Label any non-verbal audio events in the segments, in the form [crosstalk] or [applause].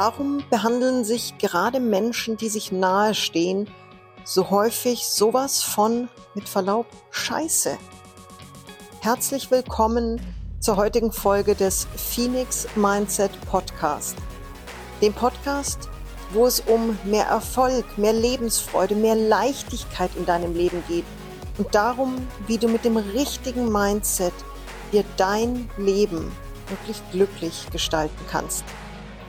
Warum behandeln sich gerade Menschen, die sich nahestehen, so häufig sowas von, mit Verlaub, Scheiße? Herzlich willkommen zur heutigen Folge des Phoenix Mindset Podcast. Dem Podcast, wo es um mehr Erfolg, mehr Lebensfreude, mehr Leichtigkeit in deinem Leben geht und darum, wie du mit dem richtigen Mindset dir dein Leben wirklich glücklich gestalten kannst.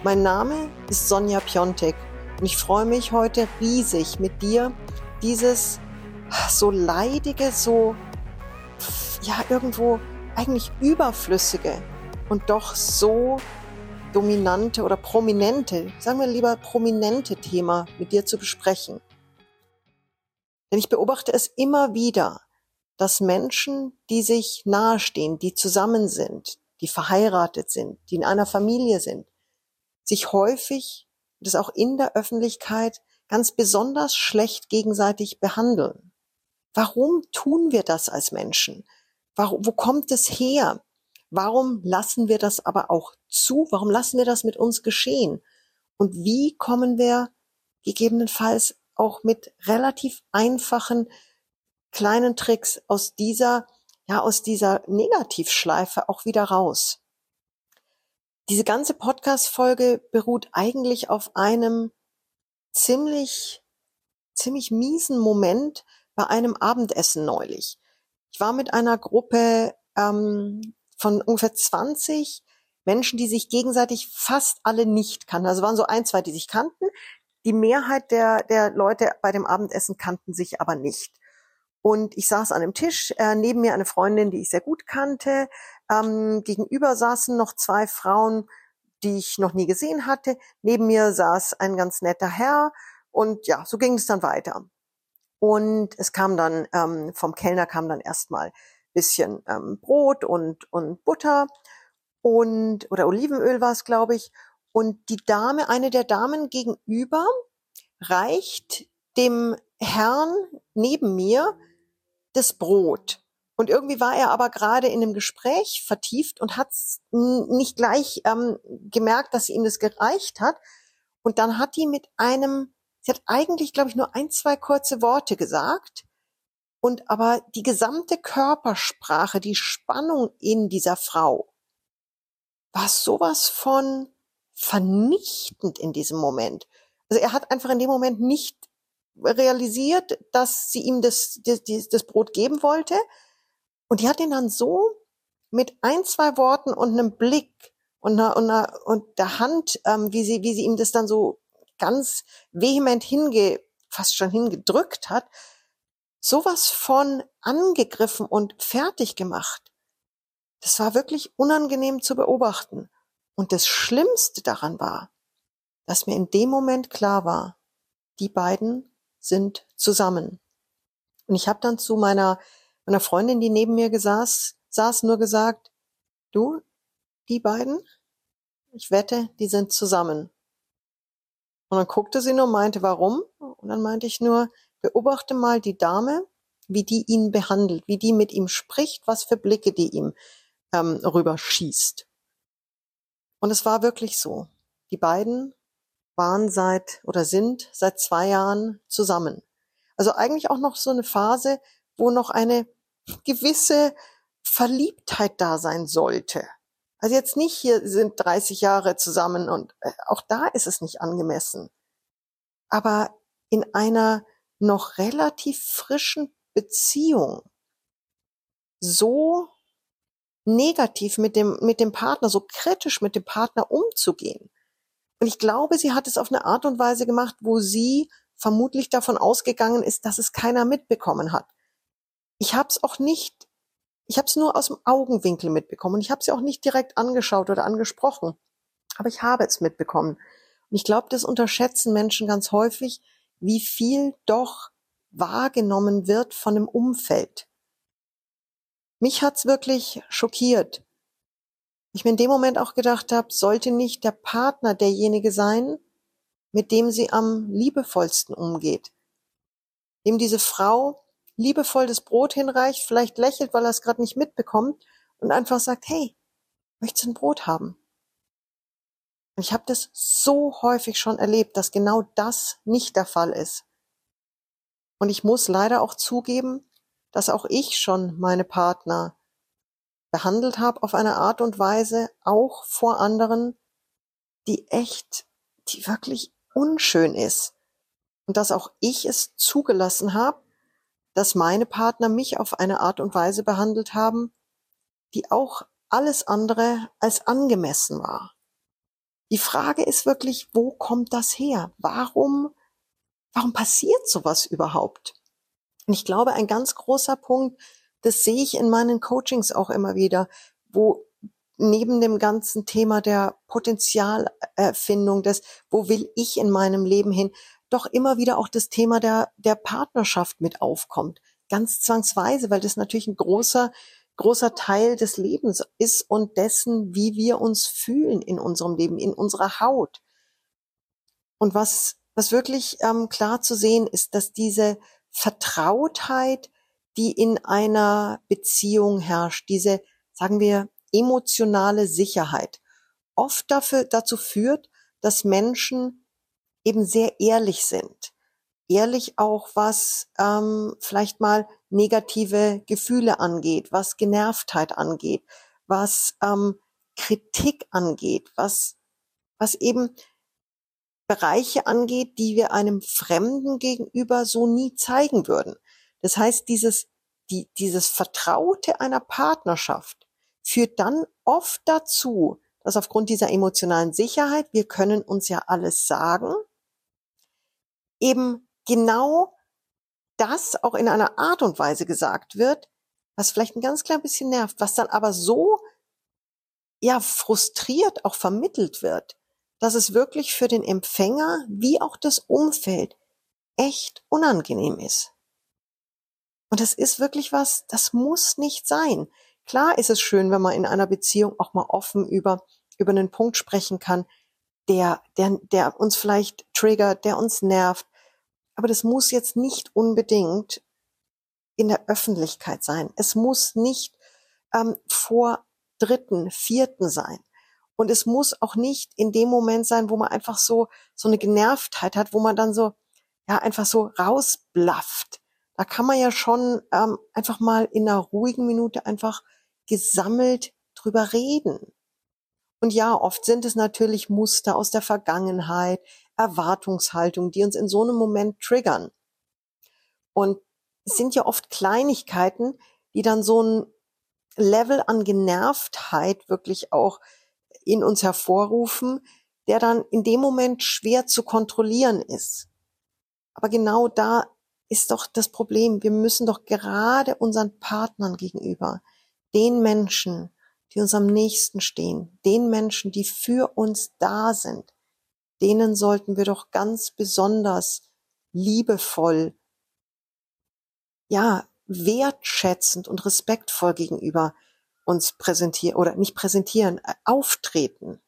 Mein Name ist Sonja Piontek und ich freue mich heute riesig mit dir dieses so leidige, so ja irgendwo eigentlich überflüssige und doch so dominante oder prominente, sagen wir lieber prominente Thema mit dir zu besprechen. Denn ich beobachte es immer wieder, dass Menschen, die sich nahestehen, die zusammen sind, die verheiratet sind, die in einer Familie sind, sich häufig, das auch in der Öffentlichkeit, ganz besonders schlecht gegenseitig behandeln. Warum tun wir das als Menschen? Warum, wo kommt es her? Warum lassen wir das aber auch zu? Warum lassen wir das mit uns geschehen? Und wie kommen wir gegebenenfalls auch mit relativ einfachen kleinen Tricks aus dieser, ja, aus dieser Negativschleife auch wieder raus? Diese ganze Podcast-Folge beruht eigentlich auf einem ziemlich, ziemlich miesen Moment bei einem Abendessen neulich. Ich war mit einer Gruppe ähm, von ungefähr 20 Menschen, die sich gegenseitig fast alle nicht kannten. Also waren so ein, zwei, die sich kannten. Die Mehrheit der, der Leute bei dem Abendessen kannten sich aber nicht. Und ich saß an einem Tisch, äh, neben mir eine Freundin, die ich sehr gut kannte. Ähm, gegenüber saßen noch zwei Frauen, die ich noch nie gesehen hatte. Neben mir saß ein ganz netter Herr. Und ja, so ging es dann weiter. Und es kam dann, ähm, vom Kellner kam dann erstmal bisschen ähm, Brot und, und Butter und, oder Olivenöl war es, glaube ich. Und die Dame, eine der Damen gegenüber, reicht dem Herrn neben mir das Brot. Und irgendwie war er aber gerade in einem Gespräch vertieft und hat nicht gleich ähm, gemerkt, dass ihm das gereicht hat. Und dann hat die mit einem, sie hat eigentlich, glaube ich, nur ein, zwei kurze Worte gesagt. Und aber die gesamte Körpersprache, die Spannung in dieser Frau war sowas von vernichtend in diesem Moment. Also er hat einfach in dem Moment nicht realisiert, dass sie ihm das, das, das Brot geben wollte. Und die hat ihn dann so mit ein, zwei Worten und einem Blick und einer, und, einer, und der Hand, ähm, wie sie, wie sie ihm das dann so ganz vehement hinge, fast schon hingedrückt hat, sowas von angegriffen und fertig gemacht. Das war wirklich unangenehm zu beobachten. Und das Schlimmste daran war, dass mir in dem Moment klar war, die beiden sind zusammen. Und ich habe dann zu meiner, meiner Freundin, die neben mir saß, saß, nur gesagt, du, die beiden, ich wette, die sind zusammen. Und dann guckte sie nur, meinte, warum? Und dann meinte ich nur, beobachte mal die Dame, wie die ihn behandelt, wie die mit ihm spricht, was für Blicke die ihm ähm, rüberschießt. Und es war wirklich so. Die beiden waren seit oder sind seit zwei Jahren zusammen. Also eigentlich auch noch so eine Phase, wo noch eine gewisse Verliebtheit da sein sollte. Also jetzt nicht hier sind 30 Jahre zusammen und äh, auch da ist es nicht angemessen. Aber in einer noch relativ frischen Beziehung so negativ mit dem, mit dem Partner, so kritisch mit dem Partner umzugehen, und ich glaube, sie hat es auf eine Art und Weise gemacht, wo sie vermutlich davon ausgegangen ist, dass es keiner mitbekommen hat. Ich habe es auch nicht, ich habe es nur aus dem Augenwinkel mitbekommen. Ich habe sie auch nicht direkt angeschaut oder angesprochen, aber ich habe es mitbekommen. Und ich glaube, das unterschätzen Menschen ganz häufig, wie viel doch wahrgenommen wird von dem Umfeld. Mich hat's wirklich schockiert, ich mir in dem Moment auch gedacht habe, sollte nicht der Partner derjenige sein, mit dem sie am liebevollsten umgeht. Dem diese Frau liebevoll das Brot hinreicht, vielleicht lächelt, weil er es gerade nicht mitbekommt und einfach sagt, hey, möchtest du ein Brot haben? ich habe das so häufig schon erlebt, dass genau das nicht der Fall ist. Und ich muss leider auch zugeben, dass auch ich schon meine Partner behandelt habe auf eine Art und Weise, auch vor anderen, die echt, die wirklich unschön ist. Und dass auch ich es zugelassen habe, dass meine Partner mich auf eine Art und Weise behandelt haben, die auch alles andere als angemessen war. Die Frage ist wirklich, wo kommt das her? Warum, warum passiert sowas überhaupt? Und ich glaube, ein ganz großer Punkt, das sehe ich in meinen Coachings auch immer wieder, wo neben dem ganzen Thema der Potenzialerfindung, des, wo will ich in meinem Leben hin, doch immer wieder auch das Thema der, der Partnerschaft mit aufkommt. Ganz zwangsweise, weil das natürlich ein großer, großer Teil des Lebens ist und dessen, wie wir uns fühlen in unserem Leben, in unserer Haut. Und was, was wirklich ähm, klar zu sehen ist, dass diese Vertrautheit, die in einer Beziehung herrscht, diese, sagen wir, emotionale Sicherheit, oft dafür, dazu führt, dass Menschen eben sehr ehrlich sind. Ehrlich auch, was ähm, vielleicht mal negative Gefühle angeht, was Genervtheit angeht, was ähm, Kritik angeht, was, was eben Bereiche angeht, die wir einem Fremden gegenüber so nie zeigen würden. Das heißt, dieses, die, dieses Vertraute einer Partnerschaft führt dann oft dazu, dass aufgrund dieser emotionalen Sicherheit, wir können uns ja alles sagen, eben genau das auch in einer Art und Weise gesagt wird, was vielleicht ein ganz klein bisschen nervt, was dann aber so ja frustriert auch vermittelt wird, dass es wirklich für den Empfänger wie auch das Umfeld echt unangenehm ist. Und das ist wirklich was, das muss nicht sein. Klar ist es schön, wenn man in einer Beziehung auch mal offen über, über einen Punkt sprechen kann, der, der, der uns vielleicht triggert, der uns nervt. Aber das muss jetzt nicht unbedingt in der Öffentlichkeit sein. Es muss nicht ähm, vor Dritten, Vierten sein. Und es muss auch nicht in dem Moment sein, wo man einfach so, so eine Genervtheit hat, wo man dann so, ja, einfach so rausblafft. Da kann man ja schon ähm, einfach mal in einer ruhigen Minute einfach gesammelt drüber reden. Und ja, oft sind es natürlich Muster aus der Vergangenheit, Erwartungshaltung, die uns in so einem Moment triggern. Und es sind ja oft Kleinigkeiten, die dann so ein Level an Genervtheit wirklich auch in uns hervorrufen, der dann in dem Moment schwer zu kontrollieren ist. Aber genau da ist doch das Problem. Wir müssen doch gerade unseren Partnern gegenüber, den Menschen, die uns am nächsten stehen, den Menschen, die für uns da sind, denen sollten wir doch ganz besonders liebevoll, ja, wertschätzend und respektvoll gegenüber uns präsentieren oder nicht präsentieren, äh, auftreten.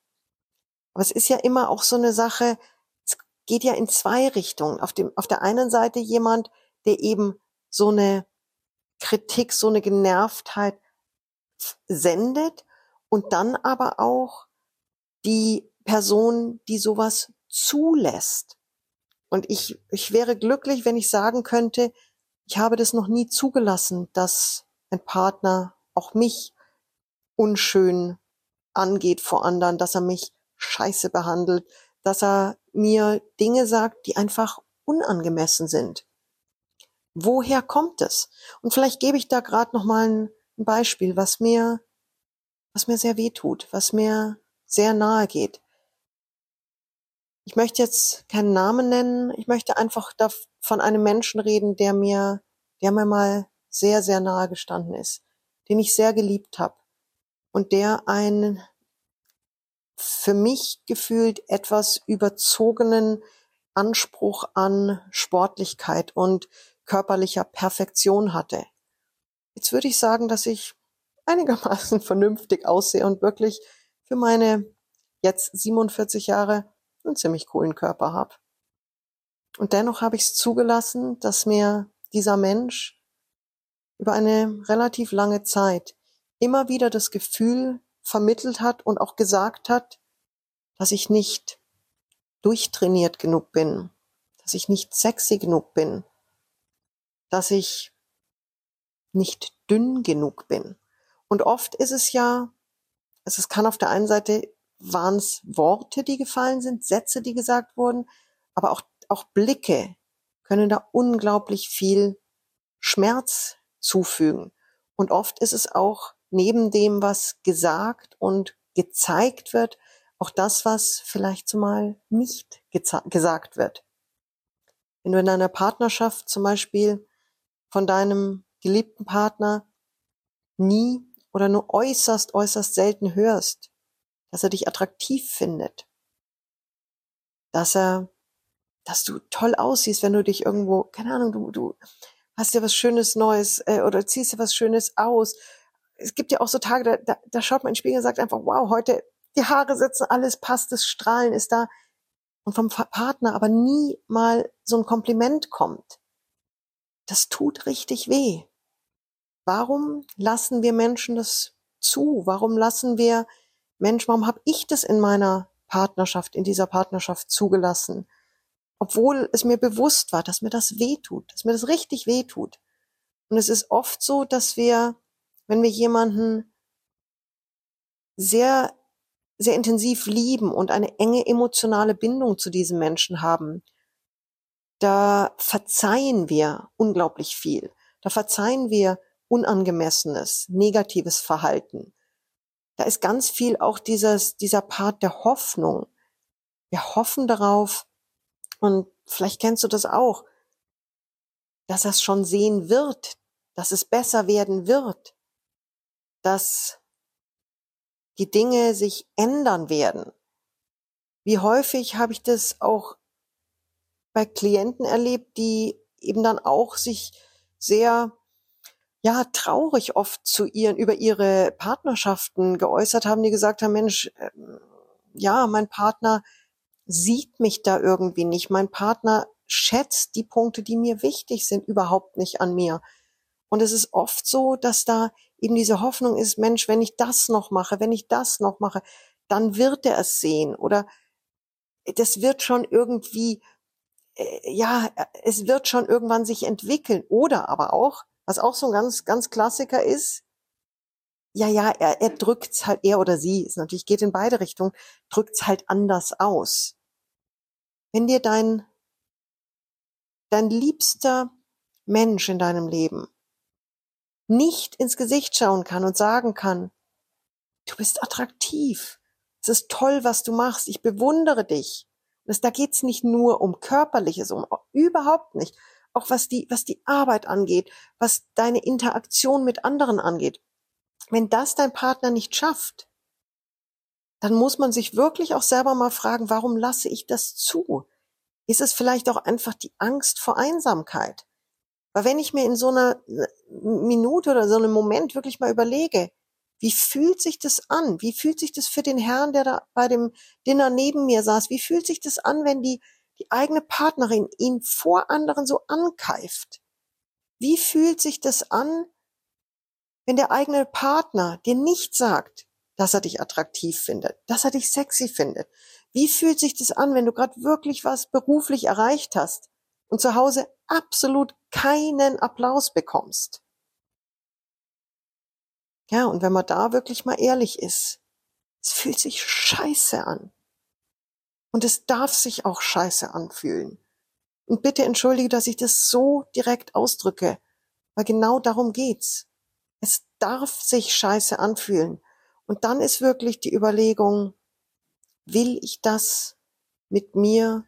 Aber es ist ja immer auch so eine Sache, geht ja in zwei Richtungen. Auf dem, auf der einen Seite jemand, der eben so eine Kritik, so eine Genervtheit sendet und dann aber auch die Person, die sowas zulässt. Und ich, ich wäre glücklich, wenn ich sagen könnte, ich habe das noch nie zugelassen, dass ein Partner auch mich unschön angeht vor anderen, dass er mich scheiße behandelt, dass er mir Dinge sagt, die einfach unangemessen sind. Woher kommt es? Und vielleicht gebe ich da gerade noch mal ein, Beispiel, was mir was mir sehr weh tut, was mir sehr nahe geht. Ich möchte jetzt keinen Namen nennen, ich möchte einfach von einem Menschen reden, der mir der mir mal sehr sehr nahe gestanden ist, den ich sehr geliebt habe, und der einen für mich gefühlt etwas überzogenen Anspruch an Sportlichkeit und körperlicher Perfektion hatte. Jetzt würde ich sagen, dass ich einigermaßen [laughs] vernünftig aussehe und wirklich für meine jetzt 47 Jahre einen ziemlich coolen Körper habe. Und dennoch habe ich es zugelassen, dass mir dieser Mensch über eine relativ lange Zeit immer wieder das Gefühl vermittelt hat und auch gesagt hat, dass ich nicht durchtrainiert genug bin, dass ich nicht sexy genug bin, dass ich nicht dünn genug bin. Und oft ist es ja, also es kann auf der einen Seite waren es Worte, die gefallen sind, Sätze, die gesagt wurden, aber auch, auch Blicke können da unglaublich viel Schmerz zufügen. Und oft ist es auch neben dem, was gesagt und gezeigt wird, auch das, was vielleicht zumal nicht gesagt wird. Wenn du in einer Partnerschaft zum Beispiel von deinem geliebten Partner nie oder nur äußerst, äußerst selten hörst, dass er dich attraktiv findet, dass er, dass du toll aussiehst, wenn du dich irgendwo, keine Ahnung, du, du hast ja was Schönes Neues äh, oder ziehst dir was Schönes aus. Es gibt ja auch so Tage, da, da, da schaut man in den Spiegel und sagt einfach, wow, heute die Haare sitzen, alles passt, das Strahlen ist da. Und vom Partner aber nie mal so ein Kompliment kommt. Das tut richtig weh. Warum lassen wir Menschen das zu? Warum lassen wir Mensch, warum habe ich das in meiner Partnerschaft, in dieser Partnerschaft zugelassen? Obwohl es mir bewusst war, dass mir das weh tut, dass mir das richtig weh tut. Und es ist oft so, dass wir, wenn wir jemanden sehr, sehr intensiv lieben und eine enge emotionale Bindung zu diesem Menschen haben, da verzeihen wir unglaublich viel. Da verzeihen wir unangemessenes, negatives Verhalten da ist ganz viel auch dieses, dieser Part der Hoffnung. Wir hoffen darauf, und vielleicht kennst du das auch, dass er es schon sehen wird, dass es besser werden wird, dass die Dinge sich ändern werden. Wie häufig habe ich das auch bei Klienten erlebt, die eben dann auch sich sehr ja traurig oft zu ihren über ihre Partnerschaften geäußert haben, die gesagt haben, Mensch, äh, ja, mein Partner sieht mich da irgendwie nicht. Mein Partner schätzt die Punkte, die mir wichtig sind, überhaupt nicht an mir. Und es ist oft so, dass da eben diese Hoffnung ist, Mensch, wenn ich das noch mache, wenn ich das noch mache, dann wird er es sehen oder das wird schon irgendwie, äh, ja, es wird schon irgendwann sich entwickeln. Oder aber auch, was auch so ein ganz, ganz Klassiker ist, ja, ja, er, er drückt's halt, er oder sie, es natürlich geht in beide Richtungen, drückt's halt anders aus. Wenn dir dein, dein liebster Mensch in deinem Leben nicht ins Gesicht schauen kann und sagen kann, du bist attraktiv, es ist toll, was du machst, ich bewundere dich. Das, da geht's nicht nur um körperliches, um überhaupt nicht, auch was die, was die Arbeit angeht, was deine Interaktion mit anderen angeht. Wenn das dein Partner nicht schafft, dann muss man sich wirklich auch selber mal fragen, warum lasse ich das zu? Ist es vielleicht auch einfach die Angst vor Einsamkeit? Weil wenn ich mir in so einer Minute oder so einem Moment wirklich mal überlege, wie fühlt sich das an? Wie fühlt sich das für den Herrn, der da bei dem Dinner neben mir saß? Wie fühlt sich das an, wenn die die eigene Partnerin ihn vor anderen so ankeift? Wie fühlt sich das an, wenn der eigene Partner dir nicht sagt, dass er dich attraktiv findet, dass er dich sexy findet? Wie fühlt sich das an, wenn du gerade wirklich was beruflich erreicht hast und zu Hause absolut keinen Applaus bekommst? Ja, und wenn man da wirklich mal ehrlich ist, es fühlt sich scheiße an. Und es darf sich auch scheiße anfühlen. Und bitte entschuldige, dass ich das so direkt ausdrücke, weil genau darum geht's. Es darf sich scheiße anfühlen. Und dann ist wirklich die Überlegung, will ich das mit mir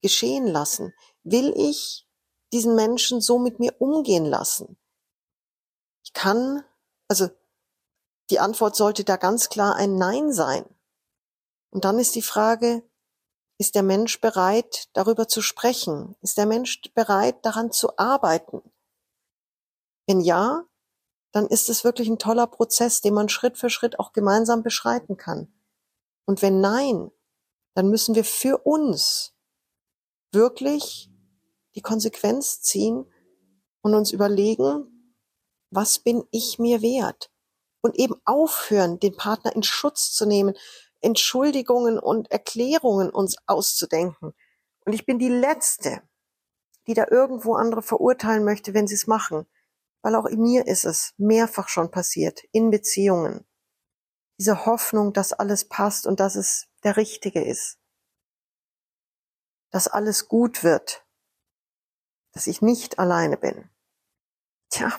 geschehen lassen? Will ich diesen Menschen so mit mir umgehen lassen? Ich kann, also die Antwort sollte da ganz klar ein Nein sein. Und dann ist die Frage, ist der Mensch bereit, darüber zu sprechen? Ist der Mensch bereit, daran zu arbeiten? Wenn ja, dann ist es wirklich ein toller Prozess, den man Schritt für Schritt auch gemeinsam beschreiten kann. Und wenn nein, dann müssen wir für uns wirklich die Konsequenz ziehen und uns überlegen, was bin ich mir wert? Und eben aufhören, den Partner in Schutz zu nehmen, Entschuldigungen und Erklärungen uns auszudenken. Und ich bin die Letzte, die da irgendwo andere verurteilen möchte, wenn sie es machen. Weil auch in mir ist es mehrfach schon passiert, in Beziehungen. Diese Hoffnung, dass alles passt und dass es der Richtige ist. Dass alles gut wird. Dass ich nicht alleine bin. Tja.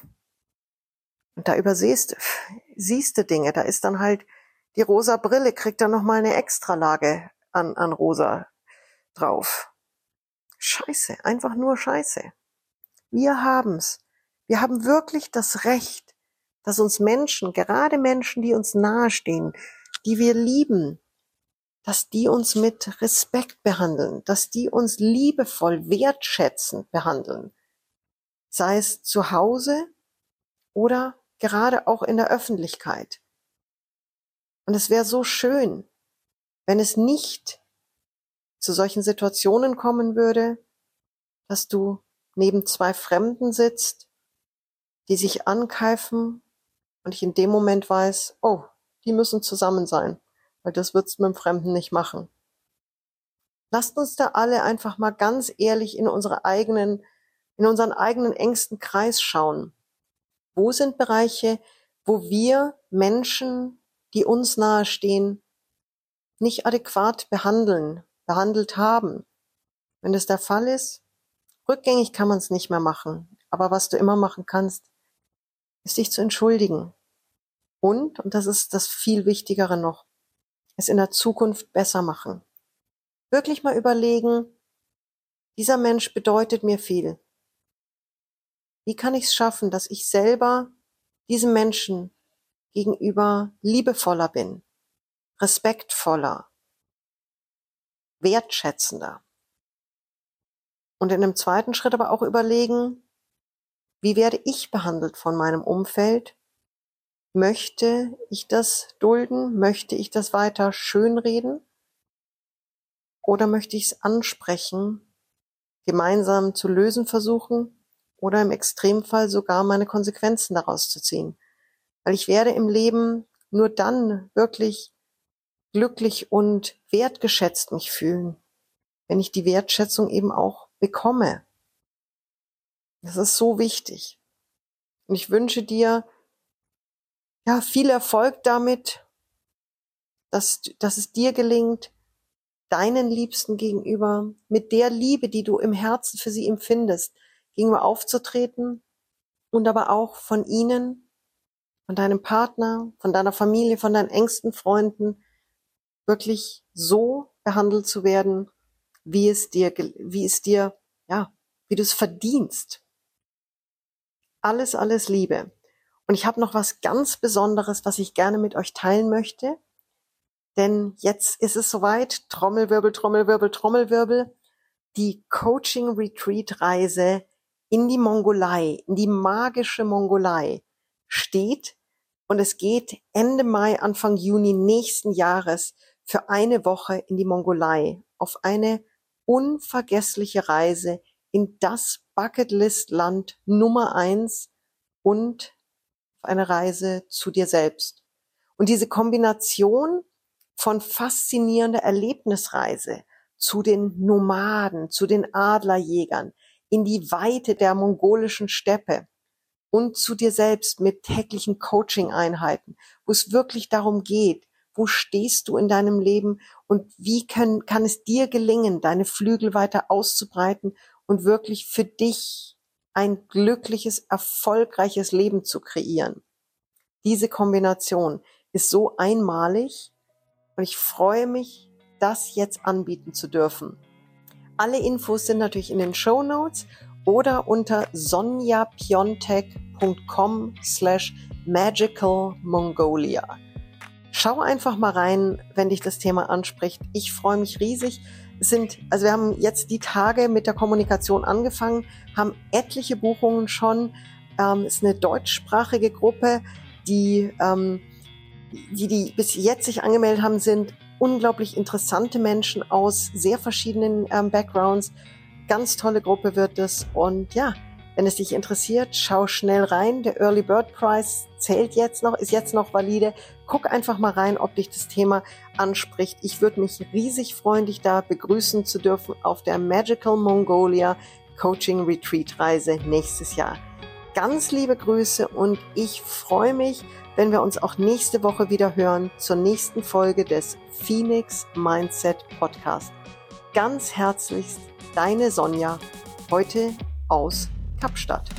Und da übersehst, siehst du Dinge. Da ist dann halt die rosa Brille, kriegt dann nochmal eine Extralage an, an rosa drauf. Scheiße. Einfach nur Scheiße. Wir haben's. Wir haben wirklich das Recht, dass uns Menschen, gerade Menschen, die uns nahestehen, die wir lieben, dass die uns mit Respekt behandeln, dass die uns liebevoll, wertschätzend behandeln. Sei es zu Hause oder gerade auch in der Öffentlichkeit. Und es wäre so schön, wenn es nicht zu solchen Situationen kommen würde, dass du neben zwei Fremden sitzt die sich ankeifen und ich in dem Moment weiß, oh, die müssen zusammen sein, weil das wird's mit dem Fremden nicht machen. Lasst uns da alle einfach mal ganz ehrlich in unsere eigenen, in unseren eigenen engsten Kreis schauen. Wo sind Bereiche, wo wir Menschen, die uns nahestehen, nicht adäquat behandeln, behandelt haben? Wenn das der Fall ist, rückgängig kann man es nicht mehr machen. Aber was du immer machen kannst, ist dich zu entschuldigen. Und, und das ist das viel Wichtigere noch, es in der Zukunft besser machen. Wirklich mal überlegen, dieser Mensch bedeutet mir viel. Wie kann ich es schaffen, dass ich selber diesem Menschen gegenüber liebevoller bin, respektvoller, wertschätzender? Und in einem zweiten Schritt aber auch überlegen, wie werde ich behandelt von meinem Umfeld? Möchte ich das dulden? Möchte ich das weiter schönreden? Oder möchte ich es ansprechen, gemeinsam zu lösen versuchen oder im Extremfall sogar meine Konsequenzen daraus zu ziehen? Weil ich werde im Leben nur dann wirklich glücklich und wertgeschätzt mich fühlen, wenn ich die Wertschätzung eben auch bekomme. Das ist so wichtig. Und ich wünsche dir ja viel Erfolg damit, dass, dass es dir gelingt, deinen Liebsten gegenüber mit der Liebe, die du im Herzen für sie empfindest, gegenüber aufzutreten und aber auch von ihnen, von deinem Partner, von deiner Familie, von deinen engsten Freunden wirklich so behandelt zu werden, wie es dir, wie es dir, ja, wie du es verdienst. Alles, alles Liebe. Und ich habe noch was ganz Besonderes, was ich gerne mit euch teilen möchte. Denn jetzt ist es soweit, Trommelwirbel, Trommelwirbel, Trommelwirbel, die Coaching Retreat Reise in die Mongolei, in die magische Mongolei steht. Und es geht Ende Mai, Anfang Juni nächsten Jahres für eine Woche in die Mongolei auf eine unvergessliche Reise in das Bucketlist-Land Nummer eins und auf eine Reise zu dir selbst. Und diese Kombination von faszinierender Erlebnisreise zu den Nomaden, zu den Adlerjägern, in die Weite der mongolischen Steppe und zu dir selbst mit täglichen Coaching-Einheiten, wo es wirklich darum geht, wo stehst du in deinem Leben und wie können, kann es dir gelingen, deine Flügel weiter auszubreiten und wirklich für dich ein glückliches, erfolgreiches Leben zu kreieren. Diese Kombination ist so einmalig und ich freue mich, das jetzt anbieten zu dürfen. Alle Infos sind natürlich in den Show Notes oder unter sonjapiontek.com slash magical Mongolia. Schau einfach mal rein, wenn dich das Thema anspricht. Ich freue mich riesig sind, also wir haben jetzt die Tage mit der Kommunikation angefangen, haben etliche Buchungen schon. Ähm, ist eine deutschsprachige Gruppe, die, ähm, die, die bis jetzt sich angemeldet haben, sind unglaublich interessante Menschen aus sehr verschiedenen ähm, Backgrounds. Ganz tolle Gruppe wird es. Und ja, Wenn es dich interessiert, schau schnell rein. Der Early Bird Prize zählt jetzt noch, ist jetzt noch valide. Guck einfach mal rein, ob dich das Thema anspricht. Ich würde mich riesig freuen, dich da begrüßen zu dürfen auf der Magical Mongolia Coaching Retreat Reise nächstes Jahr. Ganz liebe Grüße und ich freue mich, wenn wir uns auch nächste Woche wieder hören zur nächsten Folge des Phoenix Mindset Podcast. Ganz herzlichst deine Sonja, heute aus Kapstadt.